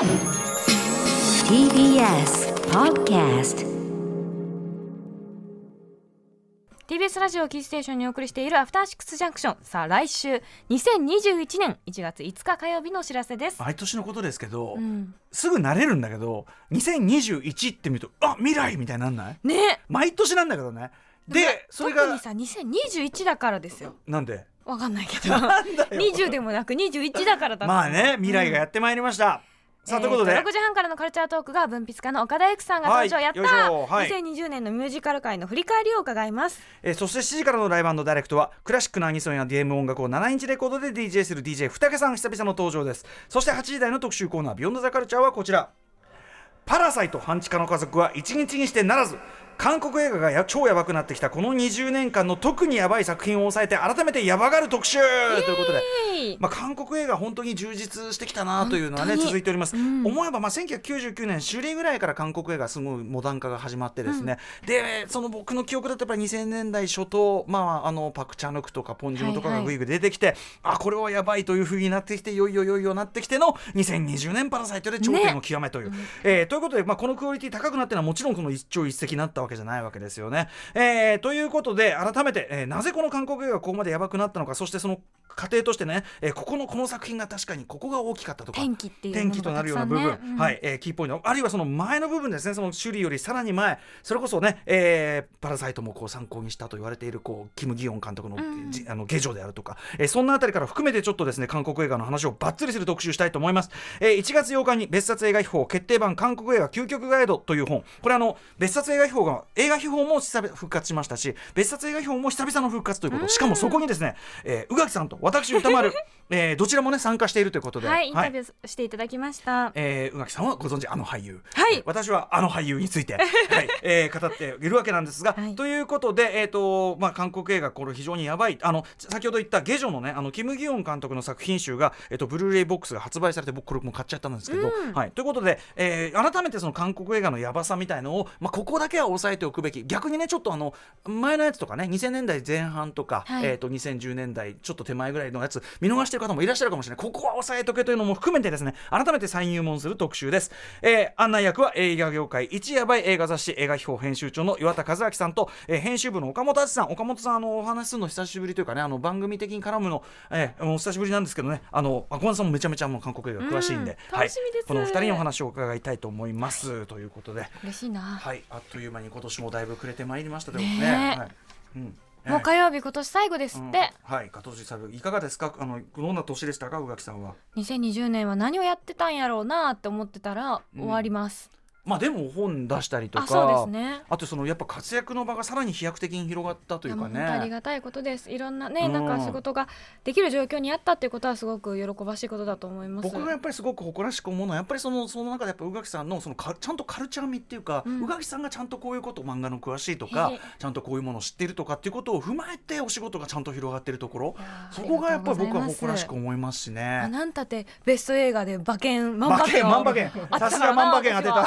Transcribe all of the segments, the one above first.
TBS Podcast TBS ラジオキーステーションにお送りしているアフターシックスジャンクション。さあ来週。2021年1月5日火曜日のお知らせです、毎年のことですけど、うん、すぐ慣れるんだけど2021って見るとあ未来みたいになんない？ね。毎年なんだけどね。でそれが特にさ2021だからですよ。なんで？わかんないけど。なんだよ。20でもなく21だからだまあね未来がやってまいりました、さあということで、えー6時半からのカルチャートークが文筆家の岡田由紀さんが登場、はいやったはい。2020年のミュージカル界の振り返りを伺います。えーそして7時からのライブダイレクトはクラシックなアニソンや DM 音楽を7インチレコードで DJ する DJ 二竹さん久々の登場です。そして8時台の特集コーナー「ビヨンドザカルチャーはこちら。パラサイト半地下の家族は一日にしてならず韓国映画がや超やばくなってきたこの20年間の特にやばい作品を抑えて改めてやばがる特集ということでまあ、韓国映画本当に充実してきたなというのはね続いております、うん思えばまあ1999年首里ぐらいから韓国映画すごいモダン化が始まってですね、でその僕の記憶だとやっぱり2000年代初頭、まあ、あのパク・チャヌクとかポン・ジュノとかはいはいがぐいぐい出てきて、あこれはやばいというふうになってきていよいよいよいよなってきての2020年パラサイトで頂点を極めという、えーということで、まあ、このクオリティ高くなってるのはもちろんこの一朝一夕になったわけじゃないわけですよね。えーということで改めて、えーなぜこの韓国映画がここまでやばくなったのかそしてその過程としてね、えーここのこの作品が確かにここが大きかったとか転機っていう転機となるような部分、うん。はい、えーキーポイント。あるいはその前の部分ですねその首里よりさらに前それこそね、えーパラサイトもこう参考にしたと言われているこうキム・ギヨン監督の,、ん。じあの下女であるとか、えーそんなあたりから含めてちょっとですね韓国映画の話をバッツリする特集したいと思います、えー1月8日に別冊映画秘宝決定版韓国映画究極ガイドという本。これあの別冊映画秘宝が映画秘宝も久々復活しましたし別冊映画秘宝も久々の復活ということ。しかもそこにですね、えー宇垣さんと私歌丸、えーどちらもね参加しているということで。はいインタビューしていただきました、えー、宇垣さんはご存知あの俳優、はい。えー私はあの俳優について、はい。えー語っているわけなんですが、はい。ということで、えーとまあ、韓国映画これ非常にやばい。あの先ほど言ったゲジョのねあのキム・ギヨン監督の作品集が、えー、とブルーレイボックスが発売されて僕これも買っちゃったんですけど、うん。はい、ということで、えー改めてその韓国映画のやばさみたいのを、まあ、ここだけは抑えておくべき。逆にねちょっとあの前のやつとかね2000年代前半とか、はい。えー、と2010年代ちょっと手前ぐらいのやつ見逃してる方もいらっしゃるかもしれない。ここは抑えとけというのも含めてですね改めて再入門する特集です、えー案内役は映画業界一やばい映画雑誌映画秘宝編集長の岩田和明さんと、えー編集部の岡本敦さん。岡本さんあのお話しするの久しぶりというかねあの番組的に絡むの、えーお久しぶりなんですけどね。あの小松さんもめちゃめちゃもう韓国映画詳しいんで、うん。はい。このお二人にお話を伺いたいと思います、ということで。嬉しいな、はい。あっという間に今年もだいぶ暮れてまいりましたでね。ね、はい。うん。もう火曜日今年最後ですって、うん。はい、加藤さんいかがですか？あのどんな年でしたか？宇垣さんは。2020年は何をやってたんやろうなって思ってたらうん終わります、まあでも本出したりとかね。あとそのやっぱ活躍の場がさらに飛躍的に広がったというかいやもう本当ありねがたいことです。いろんなね、うん。なんか仕事ができる状況にあったっていうことはすごく喜ばしいことだと思います。僕がやっぱりすごく誇らしく思うのはやっぱりそのその中でやっぱ宇垣さんのそのかちゃんとカルチャー味っていうか、うん。宇垣さんがちゃんとこういうこと漫画の詳しいとかちゃんとこういうものを知っているとかっていうことを踏まえてお仕事がちゃんと広がっているところそこがやっぱり僕は誇らしく思いますしあね。なんたってベスト映画で馬券万馬馬券さすが万馬券当てた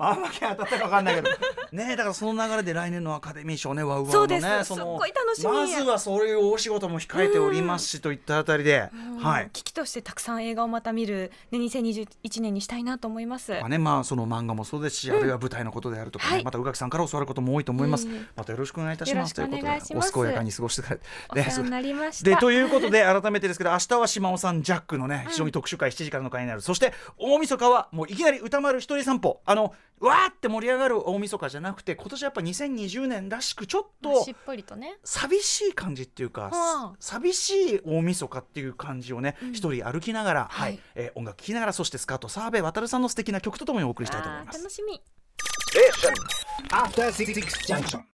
私は万馬券当たったか分かんないけど。ねえだからその流れで来年のアカデミー賞ねワウワウのねそのまずはそういうお仕事も控えておりますしといったあたりで、はい。危機としてたくさん映画をまた見る、ね、2021年にしたいなと思います。まあねまあその漫画もそうですし、あるいは舞台のことであるとかね、はい。また宇垣さんから教わることも多いと思います、いえいえまたよろしくお願いいたします。ということでお健やかに過ごしてくれお世話になりました。でということで改めてですけど明日は島尾さんジャックのね非常に特集会7時からの会になる、そして大晦日はもういきなり歌丸一人散歩。あのわーって盛り上がる大晦日じゃなくて今年やっぱ2020年らしくちょっとしっぽりとね。寂しい感じっていうか、はあ寂しい大晦日っていう感じをね一、人歩きながら、はい。はい。えー音楽聴きながらそしてスカート澤部渉さんの素敵な曲とともにお送りしたいと思います。楽しみ。After Six Junction.